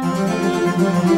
Música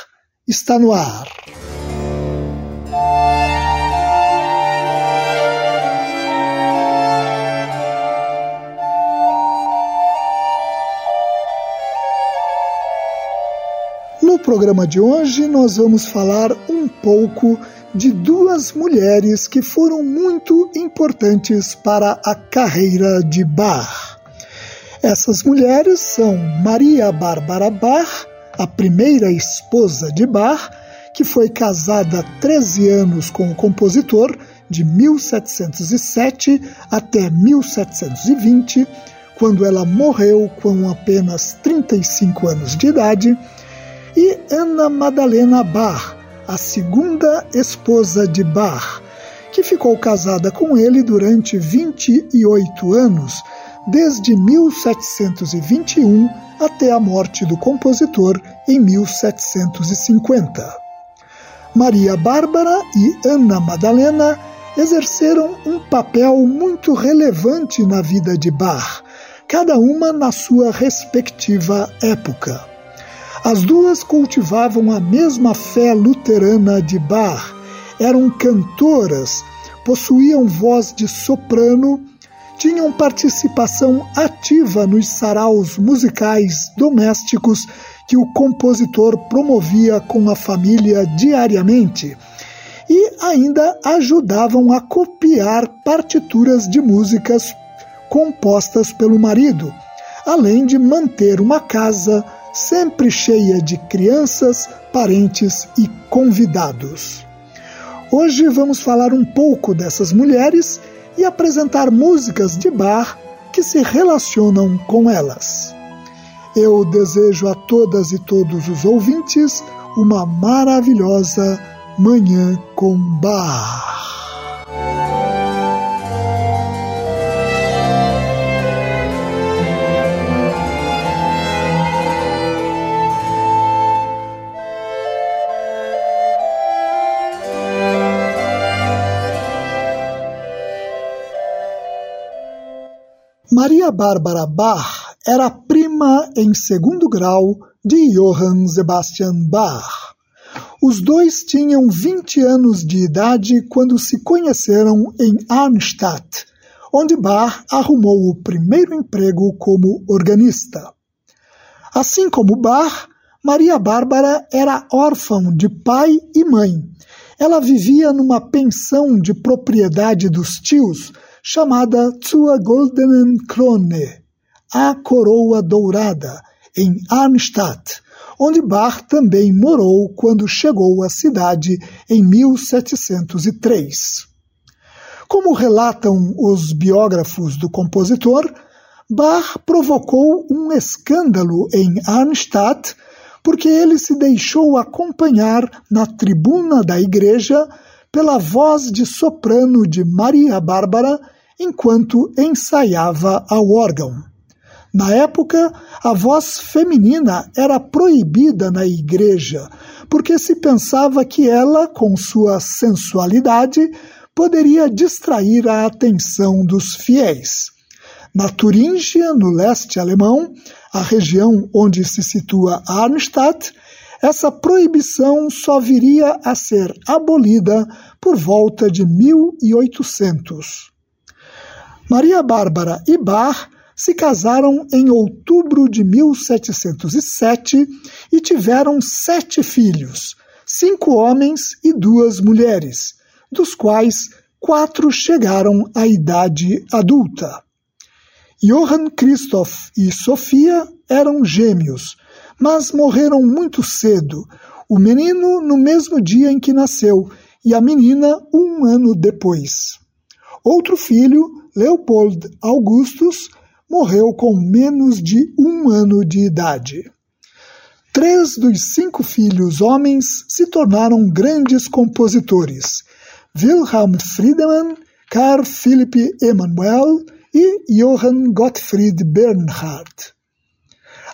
está no ar. No programa de hoje, nós vamos falar um pouco de duas mulheres que foram muito importantes para a carreira de Bach. Essas mulheres são Maria Bárbara Bach a primeira esposa de Bach, que foi casada há 13 anos com o compositor, de 1707 até 1720, quando ela morreu com apenas 35 anos de idade, e Ana Madalena Bach, a segunda esposa de Bach, que ficou casada com ele durante 28 anos, desde 1721 até a morte do compositor em 1750. Maria Bárbara e Ana Madalena exerceram um papel muito relevante na vida de Bach, cada uma na sua respectiva época. As duas cultivavam a mesma fé luterana de Bach, eram cantoras, possuíam voz de soprano tinham participação ativa nos saraus musicais domésticos que o compositor promovia com a família diariamente e ainda ajudavam a copiar partituras de músicas compostas pelo marido, além de manter uma casa sempre cheia de crianças, parentes e convidados. Hoje vamos falar um pouco dessas mulheres e apresentar músicas de bar que se relacionam com elas. Eu desejo a todas e todos os ouvintes uma maravilhosa Manhã com Bar. Maria Bárbara Bach era prima em segundo grau de Johann Sebastian Bach. Os dois tinham 20 anos de idade quando se conheceram em Arnstadt, onde Bach arrumou o primeiro emprego como organista. Assim como Bach, Maria Bárbara era órfã de pai e mãe. Ela vivia numa pensão de propriedade dos tios chamada Zur Goldenen Krone, a Coroa Dourada, em Arnstadt, onde Bach também morou quando chegou à cidade em 1703. Como relatam os biógrafos do compositor, Bach provocou um escândalo em Arnstadt porque ele se deixou acompanhar na tribuna da igreja pela voz de soprano de Maria Bárbara enquanto ensaiava ao órgão. Na época, a voz feminina era proibida na igreja, porque se pensava que ela, com sua sensualidade, poderia distrair a atenção dos fiéis. Na Turíngia, no leste alemão, a região onde se situa Arnstadt, essa proibição só viria a ser abolida por volta de 1800. Maria Bárbara e Bach se casaram em outubro de 1707 e tiveram sete filhos, cinco homens e duas mulheres, dos quais quatro chegaram à idade adulta. Johann Christoph e Sofia eram gêmeos, mas morreram muito cedo, o menino no mesmo dia em que nasceu e a menina um ano depois. Outro filho, Leopold Augustus, morreu com menos de um ano de idade. Três dos cinco filhos homens se tornaram grandes compositores: Wilhelm Friedemann, Carl Philipp Emanuel e Johann Gottfried Bernhard.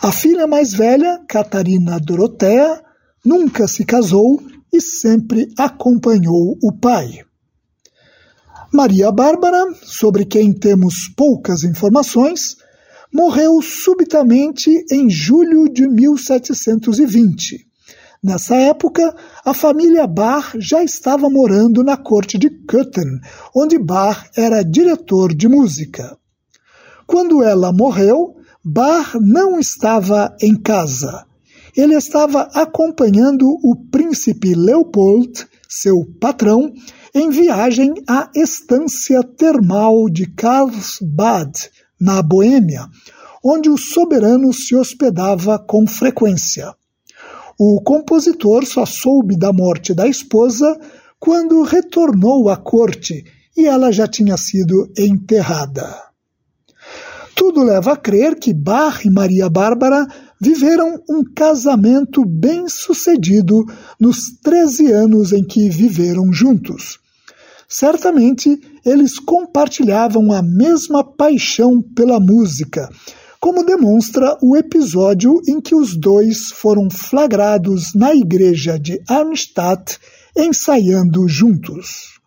A filha mais velha, Catarina Dorothea, nunca se casou e sempre acompanhou o pai. Maria Bárbara, sobre quem temos poucas informações, morreu subitamente em julho de 1720. Nessa época, a família Bach já estava morando na corte de Köthen, onde Bach era diretor de música. Quando ela morreu, Bar não estava em casa. Ele estava acompanhando o príncipe Leopold, seu patrão, em viagem à estância termal de Karlsbad, na Boêmia, onde o soberano se hospedava com frequência. O compositor só soube da morte da esposa quando retornou à corte e ela já tinha sido enterrada. Tudo leva a crer que Bach e Maria Bárbara viveram um casamento bem sucedido nos 13 anos em que viveram juntos. Certamente eles compartilhavam a mesma paixão pela música, como demonstra o episódio em que os dois foram flagrados na igreja de Arnstadt ensaiando juntos.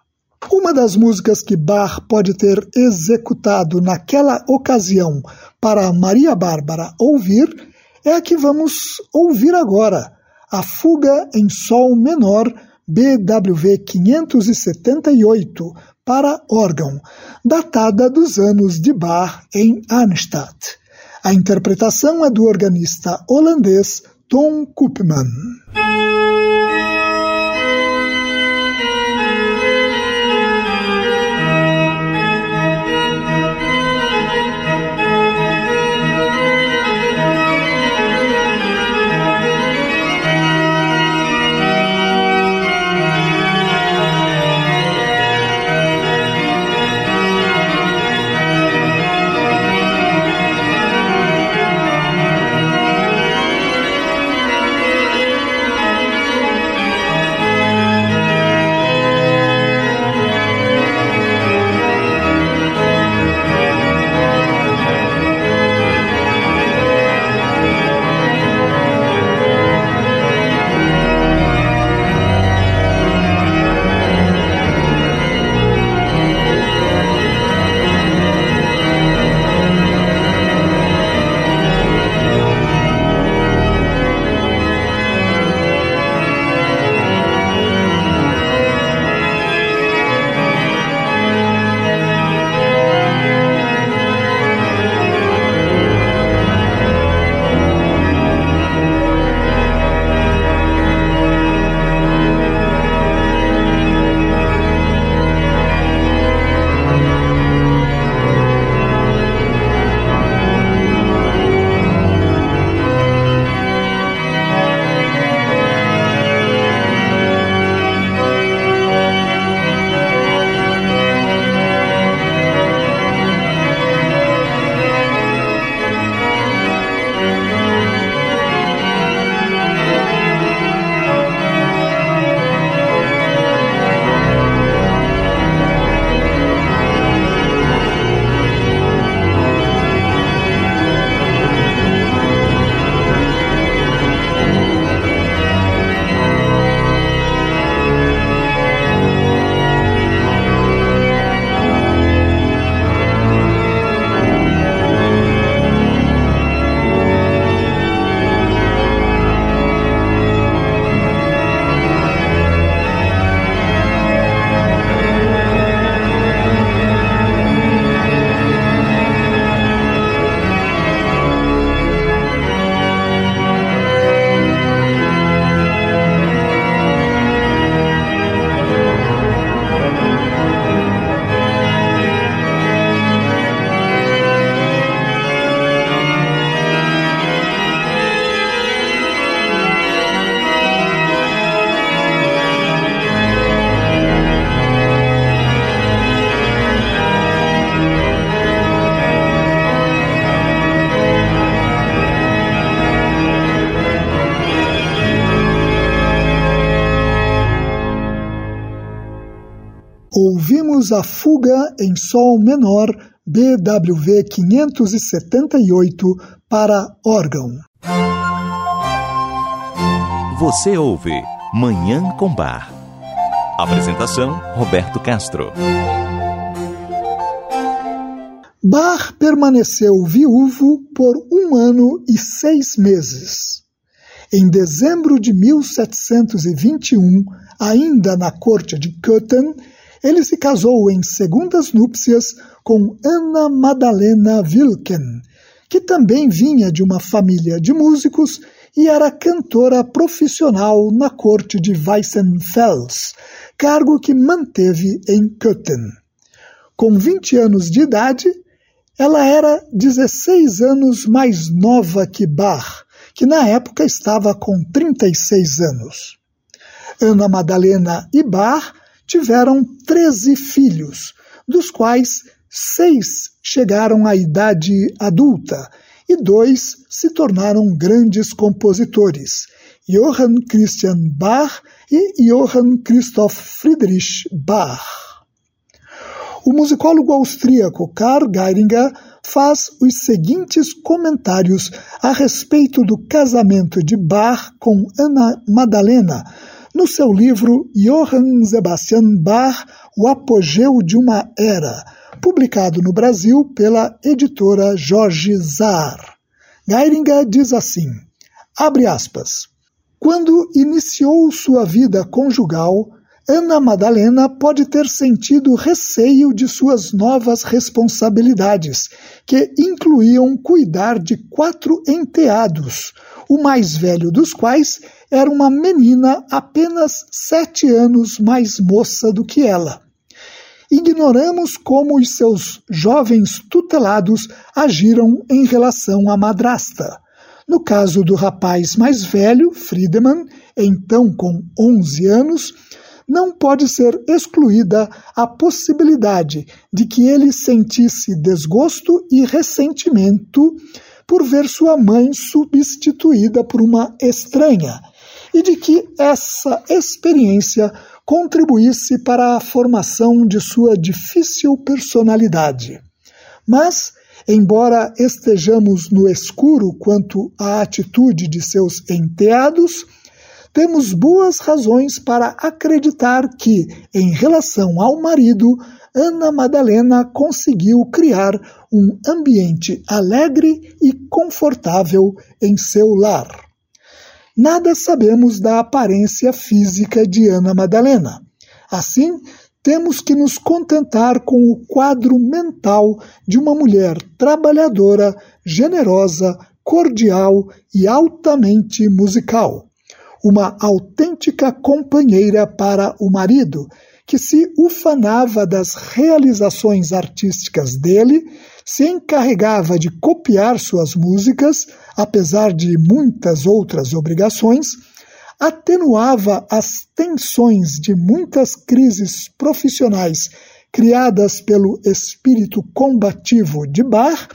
Uma das músicas que Bach pode ter executado naquela ocasião para Maria Bárbara ouvir é a que vamos ouvir agora, a Fuga em Sol Menor BWV 578 para órgão, datada dos anos de Bach em Arnstadt. A interpretação é do organista holandês Tom Koopman. A fuga em Sol menor BWV 578 para órgão. Você ouve Manhã com Bar. Apresentação Roberto Castro. Bach permaneceu viúvo por um ano e seis meses. Em dezembro de 1721, ainda na corte de Köthen, ele se casou em segundas núpcias com Anna Madalena Wilken, que também vinha de uma família de músicos e era cantora profissional na corte de Weissenfels, cargo que manteve em Köthen. Com 20 anos de idade, ela era 16 anos mais nova que Bach, que na época estava com 36 anos. Ana Madalena e Bach tiveram 13 filhos, dos quais seis chegaram à idade adulta e dois se tornaram grandes compositores, Johann Christian Bach e Johann Christoph Friedrich Bach. O musicólogo austríaco Karl Geiringer faz os seguintes comentários a respeito do casamento de Bach com Ana Madalena, no seu livro Johann Sebastian Bach, O Apogeu de uma Era, publicado no Brasil pela editora Jorge Zar. Geiringer diz assim, abre aspas, quando iniciou sua vida conjugal, Ana Madalena pode ter sentido receio de suas novas responsabilidades, que incluíam cuidar de quatro enteados, o mais velho dos quais era uma menina apenas sete anos mais moça do que ela. Ignoramos como os seus jovens tutelados agiram em relação à madrasta. No caso do rapaz mais velho, Friedemann, então com 11 anos, não pode ser excluída a possibilidade de que ele sentisse desgosto e ressentimento por ver sua mãe substituída por uma estranha, e de que essa experiência contribuísse para a formação de sua difícil personalidade. Mas, embora estejamos no escuro quanto à atitude de seus enteados, temos boas razões para acreditar que, em relação ao marido, Ana Madalena conseguiu criar um ambiente alegre e confortável em seu lar. Nada sabemos da aparência física de Ana Madalena. Assim, temos que nos contentar com o quadro mental de uma mulher trabalhadora, generosa, cordial e altamente musical uma autêntica companheira para o marido, que se ufanava das realizações artísticas dele, se encarregava de copiar suas músicas, apesar de muitas outras obrigações, atenuava as tensões de muitas crises profissionais criadas pelo espírito combativo de Bar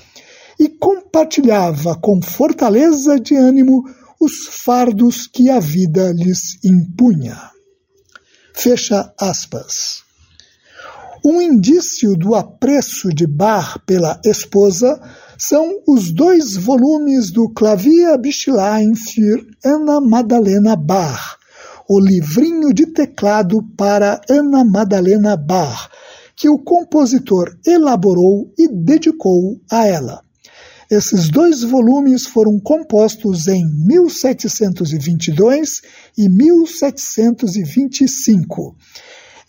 e compartilhava com fortaleza de ânimo os fardos que a vida lhes impunha. Fecha aspas. Um indício do apreço de Bach pela esposa são os dois volumes do Klavierbischlein für Anna Madalena Bach, o livrinho de teclado para Ana Madalena Bach, que o compositor elaborou e dedicou a ela. Esses dois volumes foram compostos em 1722 e 1725.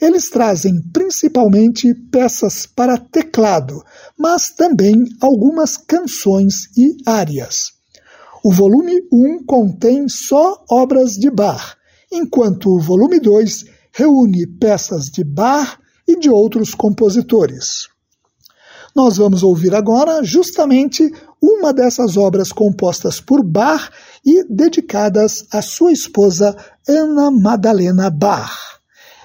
Eles trazem principalmente peças para teclado, mas também algumas canções e áreas. O volume 1 contém só obras de Bach, enquanto o volume 2 reúne peças de Bach e de outros compositores. Nós vamos ouvir agora justamente uma dessas obras compostas por Bach e dedicadas à sua esposa Ana Madalena Bach.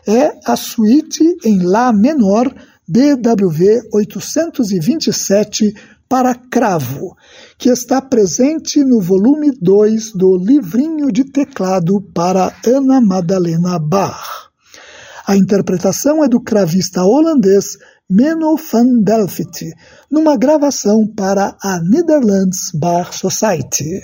É a suíte em Lá menor BWV 827 para cravo, que está presente no volume 2 do livrinho de teclado para Ana Madalena Bach. A interpretação é do cravista holandês Menno van Delft, numa gravação para a Netherlands Bar Society.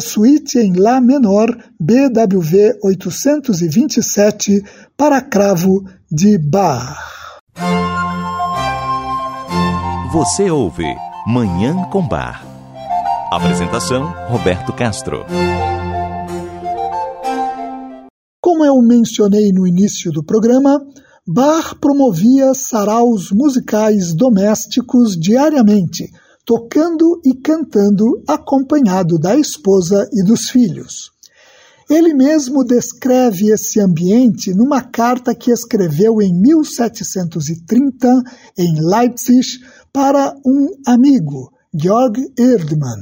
Suíte em Lá menor BWV 827 para cravo de Bach. Você ouve Manhã com Bar. Apresentação Roberto Castro. Como eu mencionei no início do programa, Bach promovia saraus musicais domésticos diariamente, tocando e cantando acompanhado da esposa e dos filhos. Ele mesmo descreve esse ambiente numa carta que escreveu em 1730 em Leipzig para um amigo, Georg Erdmann.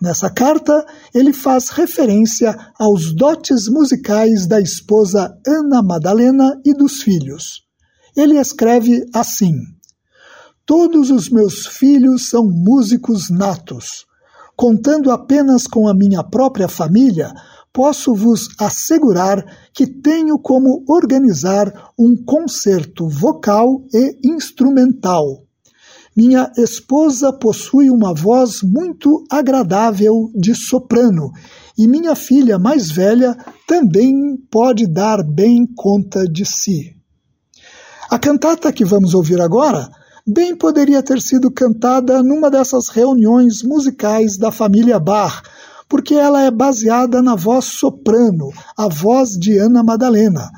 Nessa carta, ele faz referência aos dotes musicais da esposa Ana Madalena e dos filhos. Ele escreve assim: Todos os meus filhos são músicos natos. Contando apenas com a minha própria família, posso vos assegurar que tenho como organizar um concerto vocal e instrumental minha esposa possui uma voz muito agradável de soprano e minha filha mais velha também pode dar bem conta de si. A cantata que vamos ouvir agora bem poderia ter sido cantada numa dessas reuniões musicais da família Bach, porque ela é baseada na voz soprano, a voz de Ana Madalena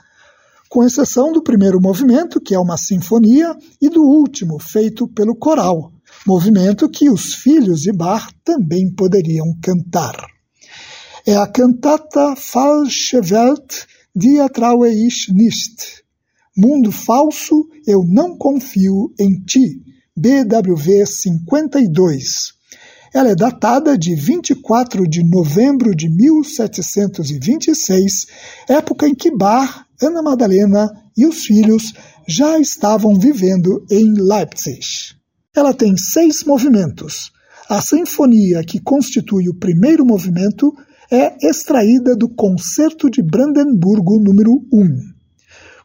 com exceção do primeiro movimento, que é uma sinfonia, e do último, feito pelo coral, movimento que os filhos de Bach também poderiam cantar. É a cantata Falsche Welt, Die traue ich nicht. Mundo falso, eu não confio em ti. BWV 52. Ela é datada de 24 de novembro de 1726, época em que Bach Ana Madalena e os filhos já estavam vivendo em Leipzig. Ela tem seis movimentos. A sinfonia que constitui o primeiro movimento é extraída do Concerto de Brandemburgo número 1.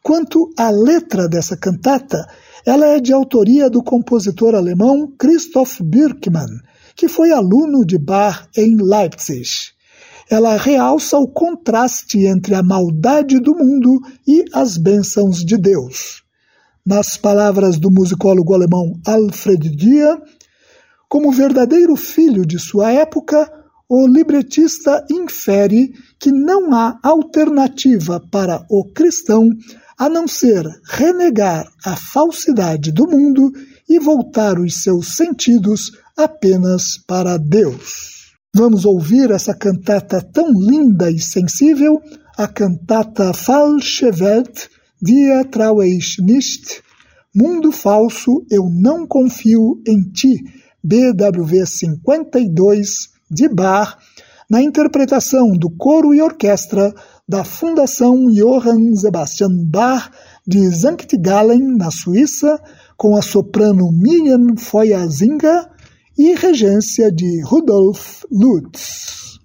Quanto à letra dessa cantata, ela é de autoria do compositor alemão Christoph Birkmann, que foi aluno de Bach em Leipzig ela realça o contraste entre a maldade do mundo e as bênçãos de Deus. Nas palavras do musicólogo alemão Alfred Dia, como verdadeiro filho de sua época, o libretista infere que não há alternativa para o cristão a não ser renegar a falsidade do mundo e voltar os seus sentidos apenas para Deus. Vamos ouvir essa cantata tão linda e sensível, a cantata Falsche Welt, Dir traue ich nicht, Mundo Falso, Eu Não Confio em Ti, BWV 52, de Bach, na interpretação do coro e orquestra da Fundação Johann Sebastian Bach de Sankt Gallen, na Suíça, com a soprano Miriam Feuersinger e regência de Rudolf Lutz.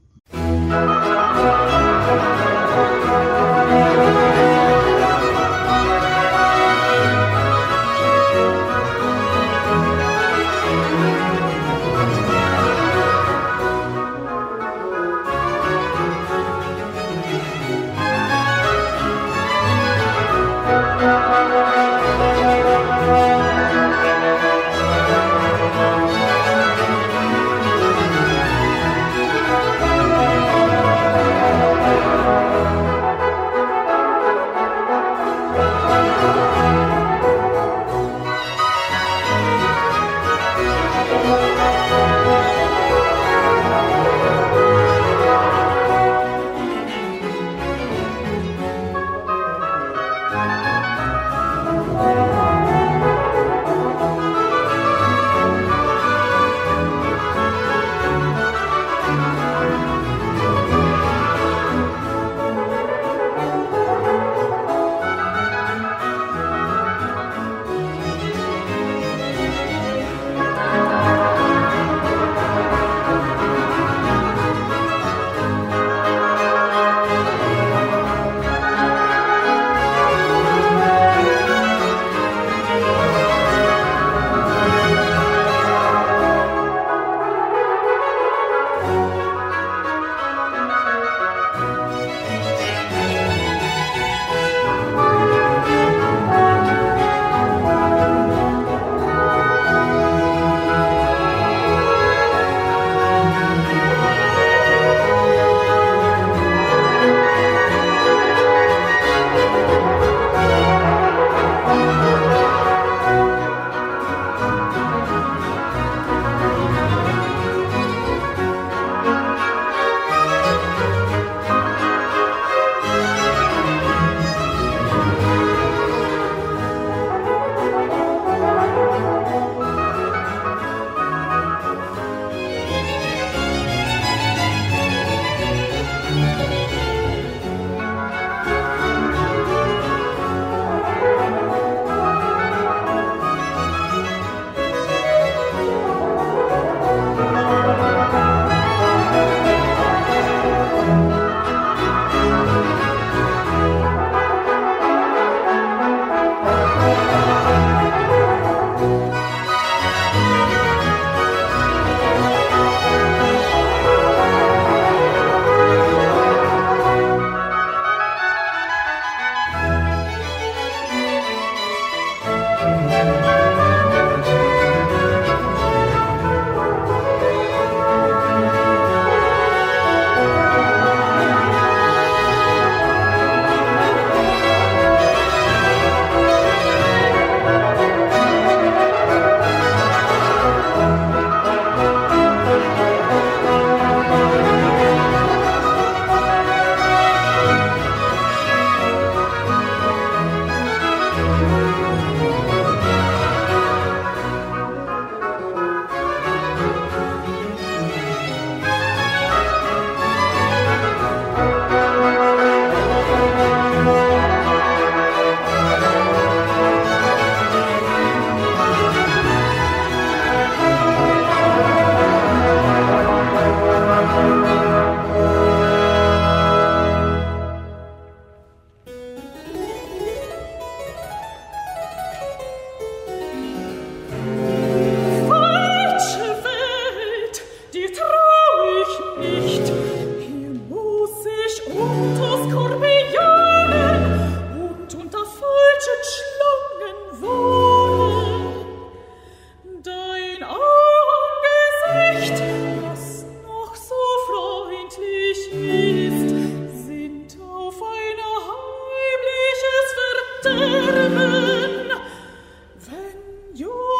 you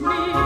me.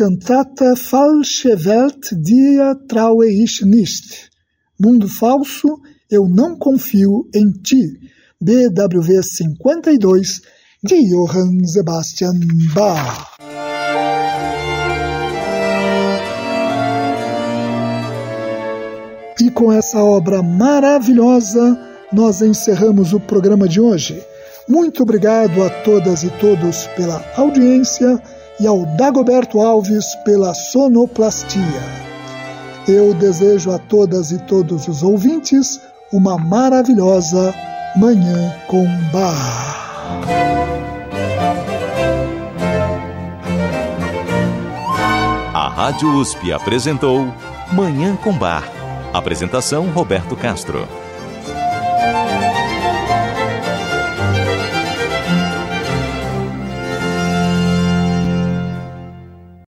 Cantata Falsche Welt, dir traue ich nicht. Mundo falso, eu não confio em ti. BWV 52, de Johann Sebastian Bach. E com essa obra maravilhosa, nós encerramos o programa de hoje. Muito obrigado a todas e todos pela audiência e ao Dagoberto Alves pela sonoplastia. Eu desejo a todas e todos os ouvintes uma maravilhosa Manhã com Bar. A Rádio USP apresentou Manhã com Bar. Apresentação Roberto Castro.